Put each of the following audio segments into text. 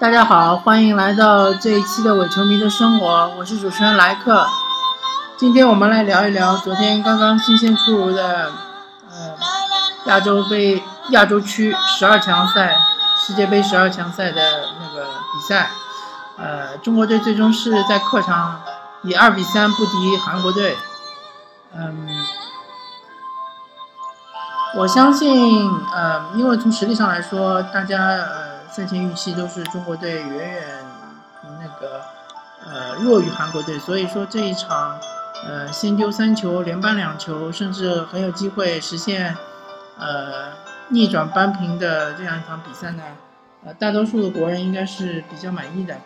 大家好，欢迎来到这一期的伪球迷的生活，我是主持人莱克。今天我们来聊一聊昨天刚刚新鲜出炉的，呃，亚洲杯亚洲区十二强赛、世界杯十二强赛的那个比赛。呃，中国队最终是在客场以二比三不敌韩国队。嗯，我相信，呃，因为从实力上来说，大家呃赛前预期都是中国队远远那个呃弱于韩国队，所以说这一场呃先丢三球，连扳两球，甚至很有机会实现呃逆转扳平的这样一场比赛呢，呃大多数的国人应该是比较满意的。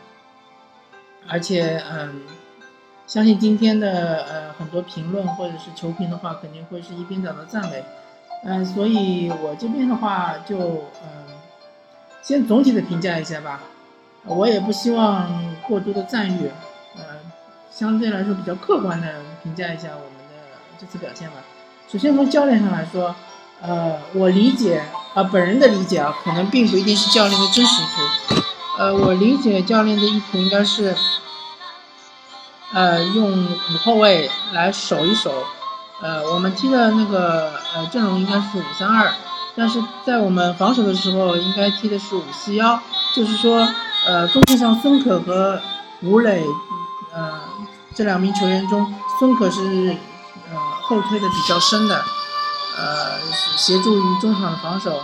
而且，嗯，相信今天的呃很多评论或者是球评的话，肯定会是一边倒的赞美，嗯，所以我这边的话就嗯，先总体的评价一下吧，我也不希望过多的赞誉，嗯，相对来说比较客观的评价一下我们的这次表现吧。首先从教练上来说，呃，我理解啊，本人的理解啊，可能并不一定是教练的真实意图，呃，我理解教练的意图应该是。呃，用五后卫来守一守，呃，我们踢的那个呃阵容应该是五三二，但是在我们防守的时候应该踢的是五四幺，就是说，呃，中线上孙可和吴磊，呃，这两名球员中，孙可是呃后推的比较深的，呃，协助于中场的防守，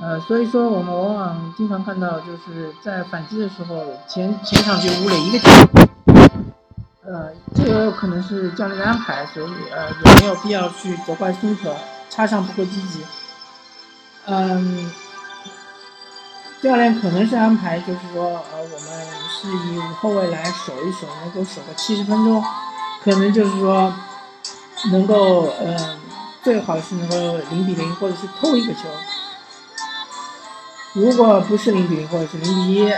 呃，所以说我们往往经常看到就是在反击的时候，前前场就吴磊一个球。呃，这个可能是教练的安排，所以呃也没有必要去责怪孙可插上不够积极。嗯，教练可能是安排，就是说呃我们是以五后卫来守一守，能够守个七十分钟，可能就是说能够呃最好是能够零比零或者是偷一个球。如果不是零比零或者是零比一。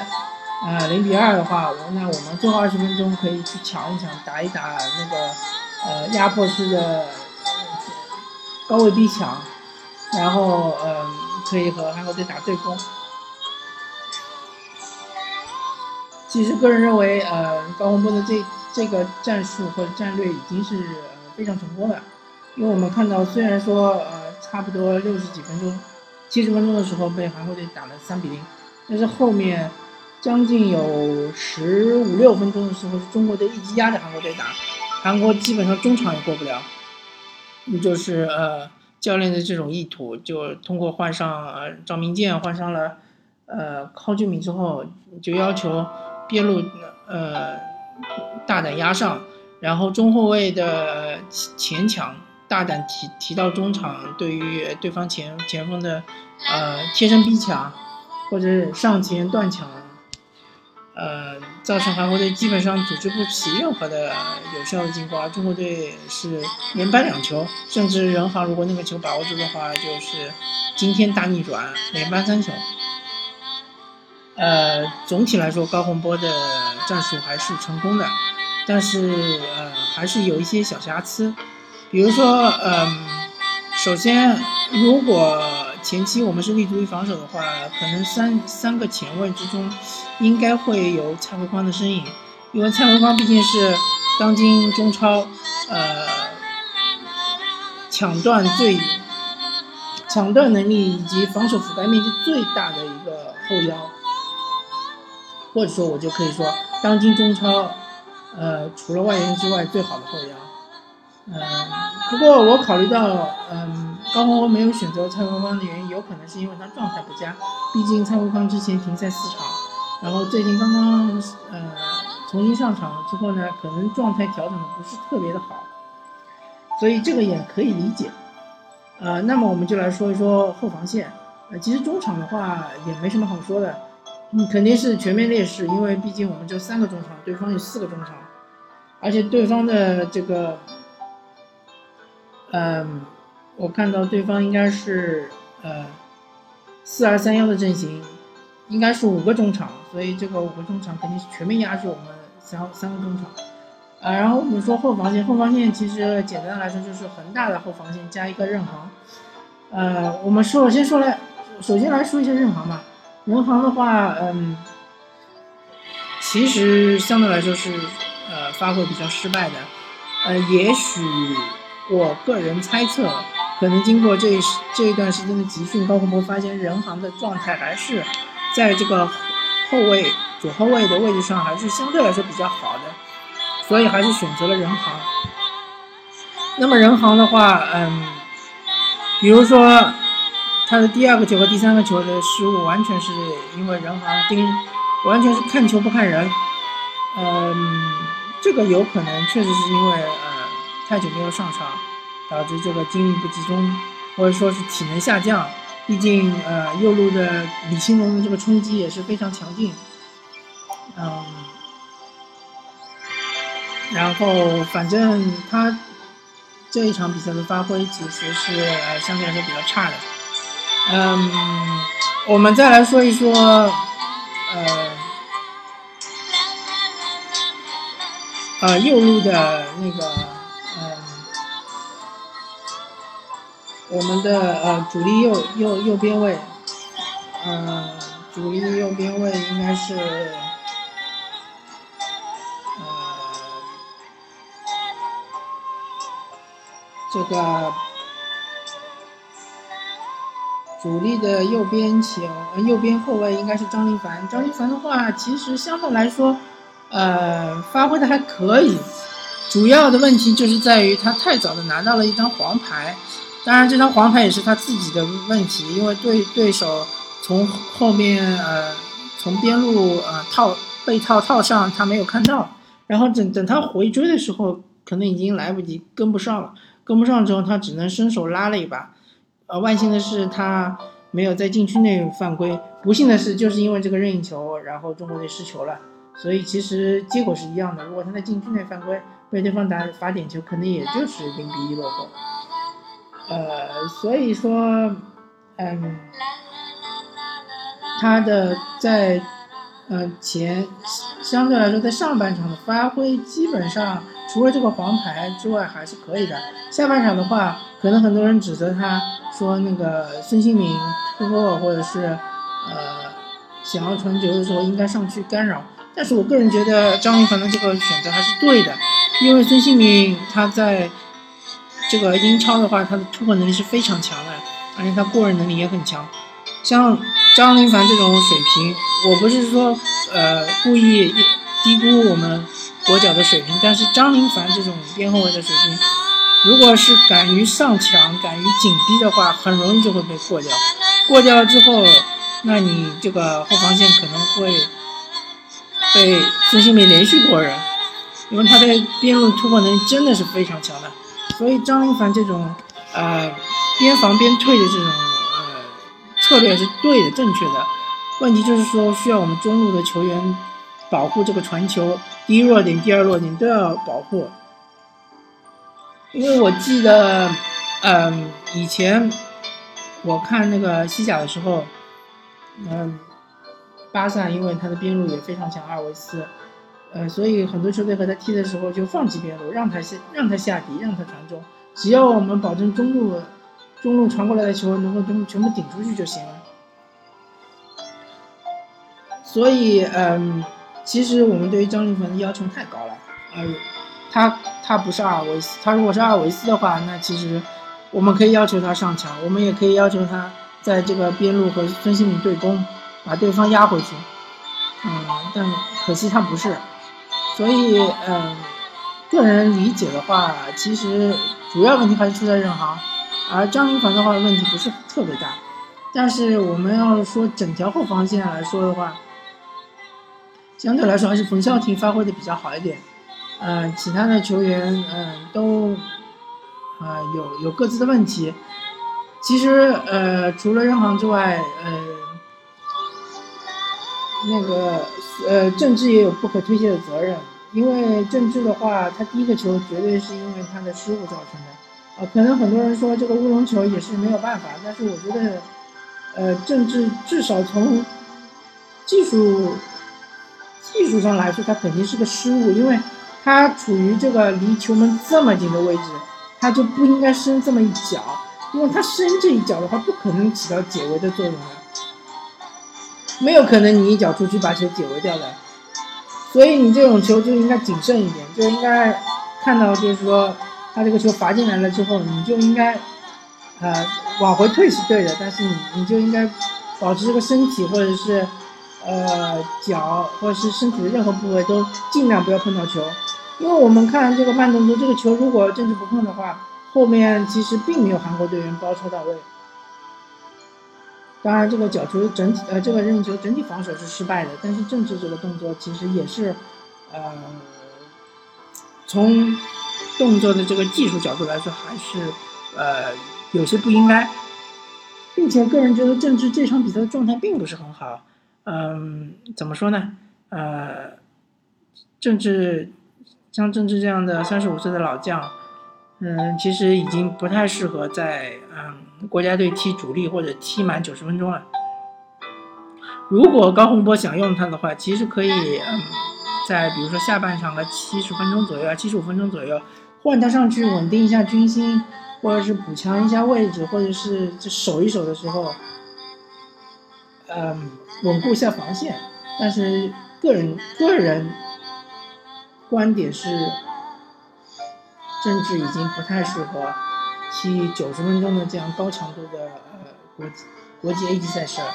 啊，零比二的话，我那我们最后二十分钟可以去抢一抢，打一打那个呃压迫式的高位逼抢，然后嗯可以和韩国队打对攻。其实个人认为，呃高洪波的这这个战术或者战略已经是呃非常成功的，因为我们看到虽然说呃差不多六十几分钟、七十分钟的时候被韩国队打了三比零，但是后面。将近有十五六分钟的时候，是中国队一直压着韩国队打，韩国基本上中场也过不了。那就是呃教练的这种意图，就通过换上呃赵明剑，换上了呃蒿俊闵之后，就要求边路呃大胆压上，然后中后卫的前抢大胆提提到中场，对于对方前前锋的呃贴身逼抢或者上前断抢。呃，造成韩国队基本上组织不起任何的有效的进攻，中国队是连扳两球，甚至任航如果那个球把握住的话，就是今天大逆转，连扳三球。呃，总体来说，高洪波的战术还是成功的，但是呃，还是有一些小瑕疵，比如说，嗯，首先如果。前期我们是立足于防守的话，可能三三个前卫之中，应该会有蔡慧芳的身影，因为蔡慧芳毕竟是当今中超，呃，抢断最抢断能力以及防守覆盖面积最大的一个后腰，或者说，我就可以说，当今中超，呃，除了外援之外最好的后腰。嗯，不过我考虑到，嗯，高洪波没有选择蔡慧芳的原因，有可能是因为他状态不佳。毕竟蔡慧芳之前停赛四场，然后最近刚刚呃重新上场之后呢，可能状态调整的不是特别的好，所以这个也可以理解。呃，那么我们就来说一说后防线。呃，其实中场的话也没什么好说的，嗯，肯定是全面劣势，因为毕竟我们就三个中场，对方有四个中场，而且对方的这个。嗯，我看到对方应该是呃四二三幺的阵型，应该是五个中场，所以这个五个中场肯定是全面压制我们三三个中场。啊，然后我们说后防线，后防线其实简单来说就是恒大的后防线加一个任航。呃，我们说先说来，首先来说一下任航吧。任航的话，嗯，其实相对来说是呃发挥比较失败的，呃，也许我个人猜测，可能经过这这一段时间的集训，高洪波发现人行的状态还是在这个后卫左后卫的位置上还是相对来说比较好的，所以还是选择了人行。那么人行的话，嗯，比如说他的第二个球和第三个球的失误，完全是因为人行盯，完全是看球不看人，嗯，这个有可能确实是因为呃太久没有上场，导致这个精力不集中，或者说是体能下降。毕竟呃右路的李兴龙的这个冲击也是非常强劲，嗯，然后反正他。这一场比赛的发挥其实是呃相对来说比较差的，嗯，我们再来说一说，呃，呃右路的那个，我们的呃主力右右右边位，嗯，主力右边位应该是呃。这个主力的右边球，右边后卫应该是张琳凡。张琳凡的话，其实相对来说，呃，发挥的还可以。主要的问题就是在于他太早的拿到了一张黄牌，当然这张黄牌也是他自己的问题，因为对对手从后面呃从边路呃套被套套上，他没有看到，然后等等他回追的时候，可能已经来不及跟不上了。跟不上之后，他只能伸手拉了一把。呃，万幸的是他没有在禁区内犯规，不幸的是就是因为这个任意球，然后中国队失球了。所以其实结果是一样的。如果他在禁区内犯规，被对方打罚点球，可能也就是零比一落后。呃，所以说，嗯，他的在呃前相对来说在上半场的发挥基本上。除了这个黄牌之外，还是可以的。下半场的话，可能很多人指责他说那个孙兴敏突破或者是呃想要传球的时候应该上去干扰。但是我个人觉得张琳凡的这个选择还是对的，因为孙兴敏他在这个英超的话，他的突破能力是非常强的，而且他过人能力也很强。像张琳凡这种水平，我不是说呃故意低估我们。国脚的水平，但是张琳凡这种边后卫的水平，如果是敢于上抢、敢于紧逼的话，很容易就会被过掉。过掉了之后，那你这个后防线可能会被孙兴民连续过人，因为他在边路突破能力真的是非常强的。所以张琳凡这种呃边防边退的这种呃策略是对的、正确的。问题就是说，需要我们中路的球员保护这个传球。第一弱点、第二弱点都要保护，因为我记得，嗯，以前我看那个西甲的时候，嗯，巴萨因为他的边路也非常强，阿尔维斯，呃，所以很多球队和他踢的时候就放弃边路，让他下让他下底，让他传中，只要我们保证中路中路传过来的球能够全部全部顶出去就行了。所以，嗯。其实我们对于张琳芃的要求太高了，呃，他他不是阿尔维斯，他如果是阿尔维斯的话，那其实我们可以要求他上墙，我们也可以要求他在这个边路和孙兴敏对攻，把对方压回去，嗯，但可惜他不是，所以嗯，个人理解的话，其实主要问题还是出在任航，而张琳芃的话问题不是特别大，但是我们要说整条后防线来说的话。相对来说，还是冯潇霆发挥的比较好一点，呃，其他的球员，嗯，都，呃，有有各自的问题。其实，呃，除了任航之外，呃，那个，呃，郑智也有不可推卸的责任，因为郑智的话，他第一个球绝对是因为他的失误造成的，啊，可能很多人说这个乌龙球也是没有办法，但是我觉得，呃，郑智至少从技术。技术上来说，他肯定是个失误，因为他处于这个离球门这么近的位置，他就不应该伸这么一脚，因为他伸这一脚的话，不可能起到解围的作用的，没有可能你一脚出去把球解围掉的。所以你这种球就应该谨慎一点，就应该看到就是说他这个球罚进来了之后，你就应该呃往回退是对的，但是你你就应该保持这个身体或者是呃脚或者是身体的任何部位都尽量不要碰到球，因为我们看这个慢动作，这个球如果政治不碰的话，后面其实并没有韩国队员包抄到位。当然，这个角球整体呃，这个任意球整体防守是失败的，但是政治这个动作其实也是，呃，从动作的这个技术角度来说，还是呃有些不应该，并且个人觉得政治这场比赛的状态并不是很好。嗯，怎么说呢？呃，政治像政治这样的三十五岁的老将。嗯，其实已经不太适合在嗯国家队踢主力或者踢满九十分钟了。如果高洪波想用他的话，其实可以嗯，在比如说下半场的七十分钟左右啊，七十五分钟左右换他上去稳定一下军心，或者是补强一下位置，或者是就守一守的时候，嗯，稳固一下防线。但是个人个人观点是。甚至已经不太适合踢九十分钟的这样高强度的呃国国际 A 级赛事了。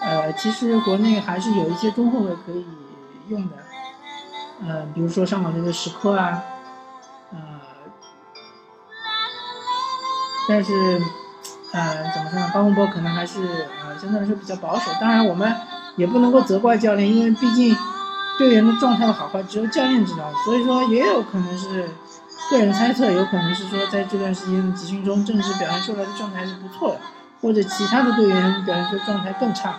呃，其实国内还是有一些中后卫可以用的，呃，比如说上港队的石科啊，呃，但是呃怎么说呢？高洪波可能还是呃相对来说比较保守。当然，我们也不能够责怪教练，因为毕竟队员的状态的好坏只有教练知道，所以说也有可能是。个人猜测，有可能是说，在这段时间的集训中，郑智表现出来的状态是不错的，或者其他的队员表现出状态更差，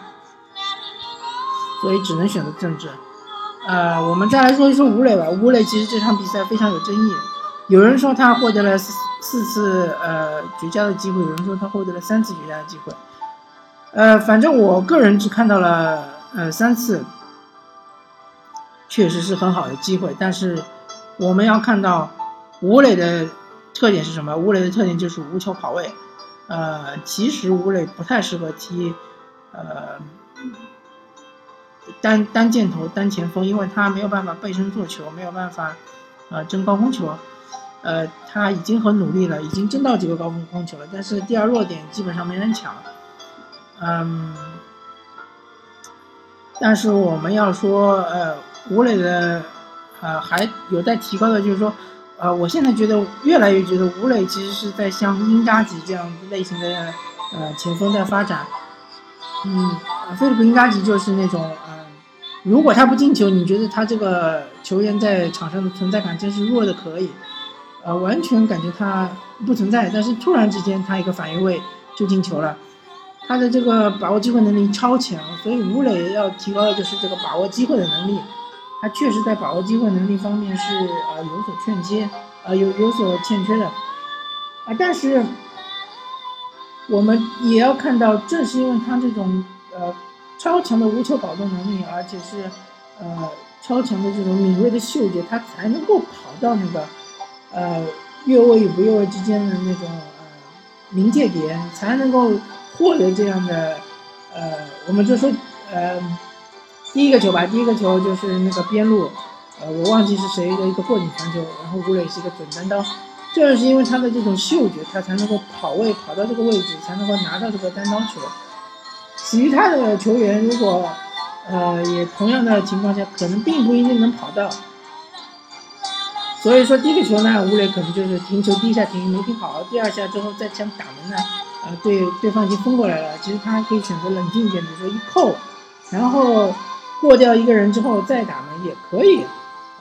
所以只能选择郑智。呃，我们再来说一说吴磊吧。吴磊其实这场比赛非常有争议，有人说他获得了四四次呃绝佳的机会，有人说他获得了三次绝佳的机会。呃，反正我个人只看到了呃三次，确实是很好的机会，但是我们要看到。吴磊的特点是什么？吴磊的特点就是无球跑位。呃，其实吴磊不太适合踢，呃，单单箭头、单前锋，因为他没有办法背身做球，没有办法，呃，争高空球。呃，他已经很努力了，已经争到几个高空空球了，但是第二弱点基本上没人抢。嗯，但是我们要说，呃，吴磊的，呃，还有待提高的，就是说。呃，我现在觉得越来越觉得吴磊其实是在向英扎吉这样类型的呃前锋在发展。嗯，菲利普英扎吉就是那种，嗯，如果他不进球，你觉得他这个球员在场上的存在感真是弱的可以，呃，完全感觉他不存在。但是突然之间他一个反应位就进球了，他的这个把握机会能力超强，所以吴磊要提高的就是这个把握机会的能力。他确实在把握机会能力方面是呃有所欠缺，呃有有所欠缺的，啊，但是我们也要看到，正是因为他这种呃超强的无球保动能力，而且是呃超强的这种敏锐的嗅觉，他才能够跑到那个呃越位与不越位之间的那种呃临界点，才能够获得这样的呃，我们就说呃。第一个球吧，第一个球就是那个边路，呃，我忘记是谁的一个过顶传球，然后吴磊是一个准单刀，正是因为他的这种嗅觉，他才能够跑位跑到这个位置，才能够拿到这个单刀球。其他的球员如果，呃，也同样的情况下，可能并不一定能跑到。所以说第一个球呢，吴磊可能就是停球第一下停没停好，第二下之后再想打门呢，呃，对对方已经封过来了，其实他可以选择冷静一点，比如说一扣，然后。过掉一个人之后再打门也可以，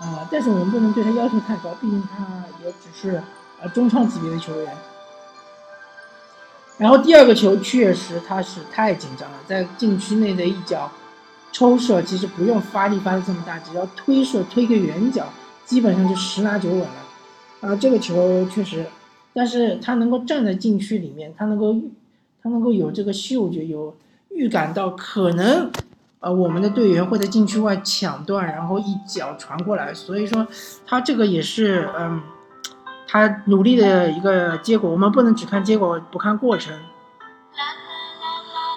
啊，但是我们不能对他要求太高，毕竟他也只是呃中超级别的球员。然后第二个球确实他是太紧张了，在禁区内的一脚抽射，其实不用发力发的这么大，只要推射推个圆角，基本上就十拿九稳了。啊，这个球确实，但是他能够站在禁区里面，他能够他能够有这个嗅觉，有预感到可能。呃，我们的队员会在禁区外抢断，然后一脚传过来，所以说他这个也是，嗯，他努力的一个结果。我们不能只看结果不看过程。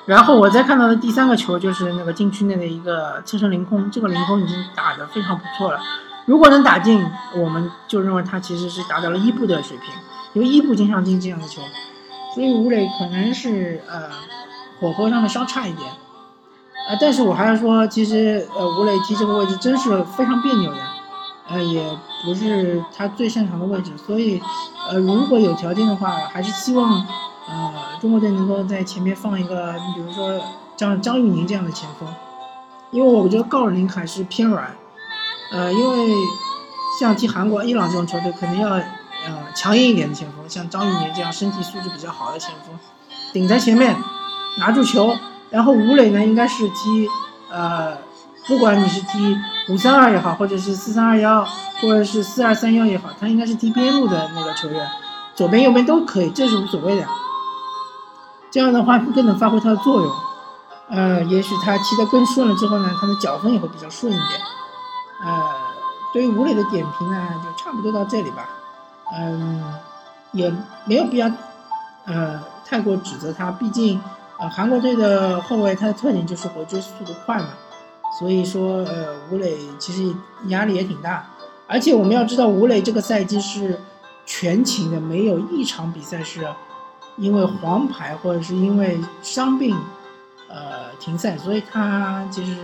然后我再看到的第三个球就是那个禁区内的一个侧身凌空，这个凌空已经打得非常不错了。如果能打进，我们就认为他其实是达到了伊布的水平，因为伊布经常进这样的球，所以吴磊可能是呃火候上面稍差一点，啊，但是我还是说，其实呃吴磊踢这个位置真是非常别扭的，呃也不是他最擅长的位置，所以呃如果有条件的话，还是希望呃中国队能够在前面放一个，你比如说像张玉宁这样的前锋，因为我觉得郜林还是偏软。呃，因为像踢韩国、伊朗这种球队，肯定要呃强硬一点的前锋，像张玉宁这样身体素质比较好的前锋，顶在前面拿住球。然后吴磊呢，应该是踢呃，不管你是踢五三二也好，或者是四三二幺，或者是四二三幺也好，他应该是踢边路的那个球员，左边右边都可以，这是无所谓的。这样的话更能发挥他的作用。呃，也许他踢得更顺了之后呢，他的脚风也会比较顺一点。呃，对于吴磊的点评呢，就差不多到这里吧。嗯，也没有必要呃太过指责他，毕竟韩国队的后卫他的特点就是回追速度快嘛，所以说呃吴磊其实压力也挺大。而且我们要知道，吴磊这个赛季是全勤的，没有一场比赛是因为黄牌或者是因为伤病呃停赛，所以他其实。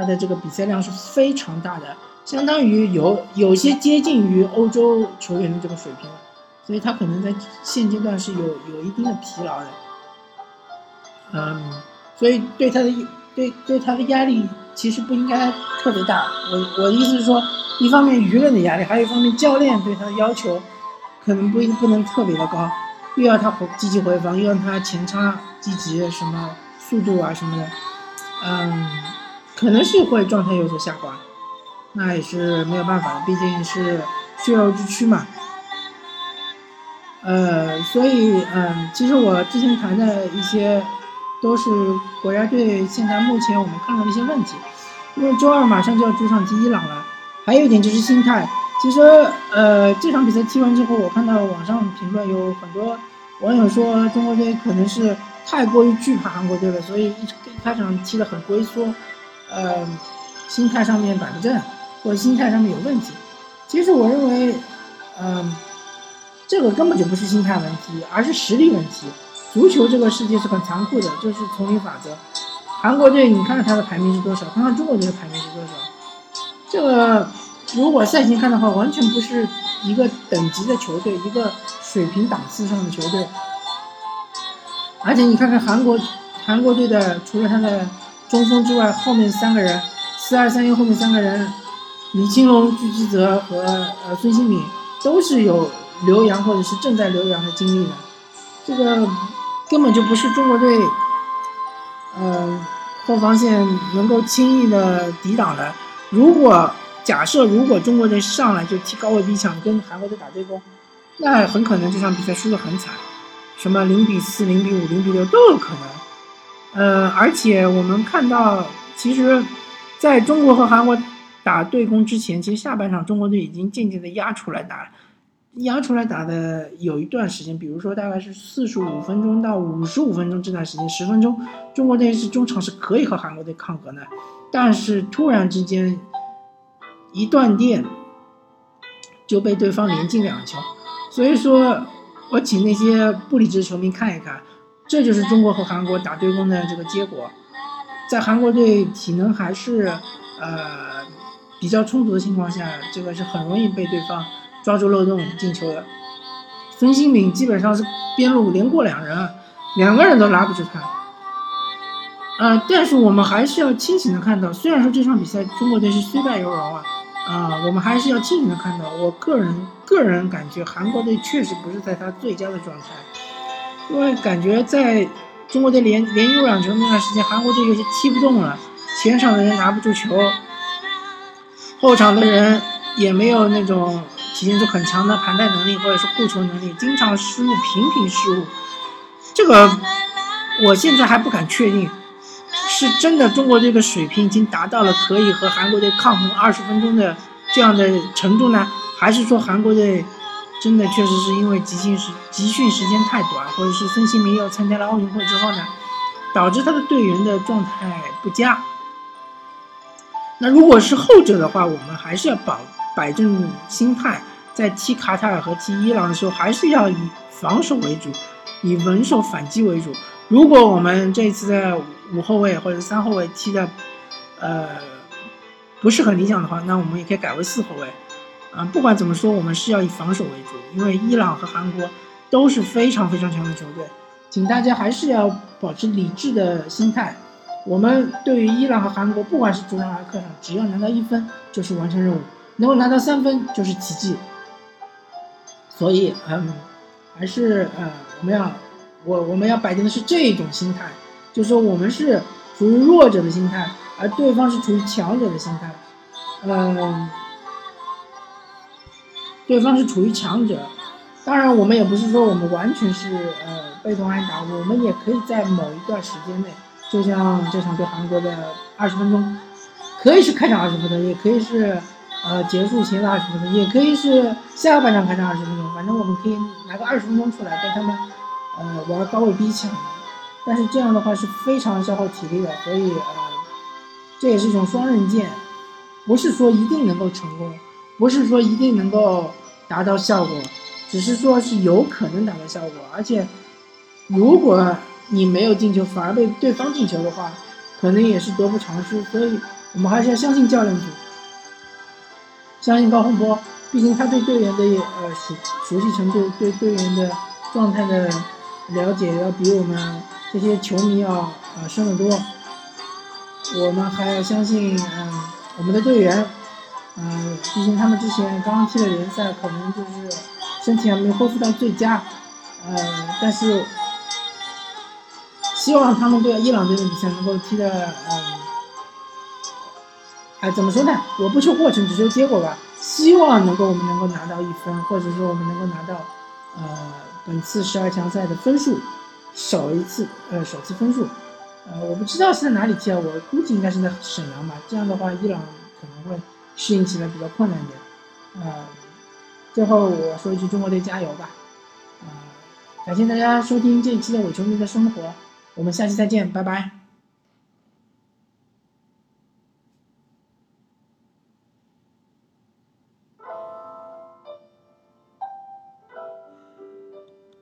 他的这个比赛量是非常大的，相当于有有些接近于欧洲球员的这个水平了，所以他可能在现阶段是有有一定的疲劳的，嗯，所以对他的对对他的压力其实不应该特别大。我我的意思是说，一方面舆论的压力，还有一方面教练对他的要求可能不不能特别的高，又要他回积极回防，又让他前插积极什么速度啊什么的，嗯。可能是会状态有所下滑，那也是没有办法，毕竟是血肉之躯嘛。呃，所以嗯，其实我之前谈的一些都是国家队现在目前我们看到的一些问题，因为周二马上就要主场踢伊朗了，还有一点就是心态。其实呃，这场比赛踢完之后，我看到网上评论有很多网友说中国队可能是太过于惧怕韩国队了，所以一开场踢得很龟缩。呃，心态上面摆不正，或者心态上面有问题。其实我认为，嗯，这个根本就不是心态问题，而是实力问题。足球这个世界是很残酷的，就是丛林法则。韩国队，你看看他的排名是多少？看看中国队的排名是多少？这个如果赛前看的话，完全不是一个等级的球队，一个水平档次上的球队。而且你看看韩国，韩国队的除了他的。中锋之外，后面三个人，四二三一后面三个人，李青龙、具基泽和呃孙兴敏都是有留洋或者是正在留洋的经历的，这个根本就不是中国队，呃后防线能够轻易的抵挡的。如果假设如果中国队上来就踢高位逼抢，跟韩国队打对攻，那很可能这场比赛输得很惨，什么零比四、零比五、零比六都有可能。呃，而且我们看到，其实，在中国和韩国打对攻之前，其实下半场中国队已经渐渐的压出来打，压出来打的有一段时间，比如说大概是四十五分钟到五十五分钟这段时间，十分钟，中国队是中场是可以和韩国队抗衡的，但是突然之间一断电，就被对方连进两球，所以说，我请那些不理智的球迷看一看。这就是中国和韩国打对攻的这个结果，在韩国队体能还是呃比较充足的情况下，这个是很容易被对方抓住漏洞进球的。孙兴敏基本上是边路连过两人，两个人都拉不住他。呃，但是我们还是要清醒的看到，虽然说这场比赛中国队是虽败犹荣啊，啊，我们还是要清醒的看到，我个人个人感觉韩国队确实不是在他最佳的状态。因为感觉在中国队连连入两球那段时间，韩国队有些踢不动了，前场的人拿不住球，后场的人也没有那种体现出很强的盘带能力或者是护球能力，经常失误，频频失误。这个我现在还不敢确定，是真的中国队的水平已经达到了可以和韩国队抗衡二十分钟的这样的程度呢，还是说韩国队？真的确实是因为集训时集训时间太短，或者是孙兴民又参加了奥运会之后呢，导致他的队员的状态不佳。那如果是后者的话，我们还是要保摆正心态，在踢卡塔尔和踢伊朗的时候，还是要以防守为主，以稳守反击为主。如果我们这次的五后卫或者三后卫踢的，呃，不是很理想的话，那我们也可以改为四后卫。啊，不管怎么说，我们是要以防守为主，因为伊朗和韩国都是非常非常强的球队，请大家还是要保持理智的心态。我们对于伊朗和韩国，不管是主场还是客场，只要拿到一分就是完成任务，能够拿到三分就是奇迹。所以，嗯，还是呃，我们要我我们要摆正的是这种心态，就是说我们是处于弱者的心态，而对方是处于强者的心态，嗯。对方是处于强者，当然我们也不是说我们完全是呃被动挨打，我们也可以在某一段时间内，就像这场对韩国的二十分钟，可以是开场二十分钟，也可以是呃结束前的二十分钟，也可以是下半场开场二十分钟，反正我们可以拿个二十分钟出来跟他们呃玩高位逼抢，但是这样的话是非常消耗体力的，所以呃这也是一种双刃剑，不是说一定能够成功。不是说一定能够达到效果，只是说是有可能达到效果。而且，如果你没有进球，反而被对方进球的话，可能也是得不偿失。所以我们还是要相信教练组，相信高洪波，毕竟他对队员的呃熟熟悉程度，对队员的状态的了解要比我们这些球迷要呃深得多。我们还要相信嗯我们的队员。嗯，毕竟他们之前刚刚踢了联赛，可能就是身体还没恢复到最佳。呃，但是希望他们对伊朗队的比赛能够踢的，嗯，哎，怎么说呢？我不求过程，只求结果吧。希望能够我们能够拿到一分，或者说我们能够拿到呃本次十二强赛的分数，首一次呃首次分数。呃，我不知道是在哪里踢啊，我估计应该是在沈阳吧。这样的话，伊朗可能会。适应起来比较困难一点，呃，最后我说一句中国队加油吧，呃，感谢大家收听这一期的伪球迷的生活，我们下期再见，拜拜。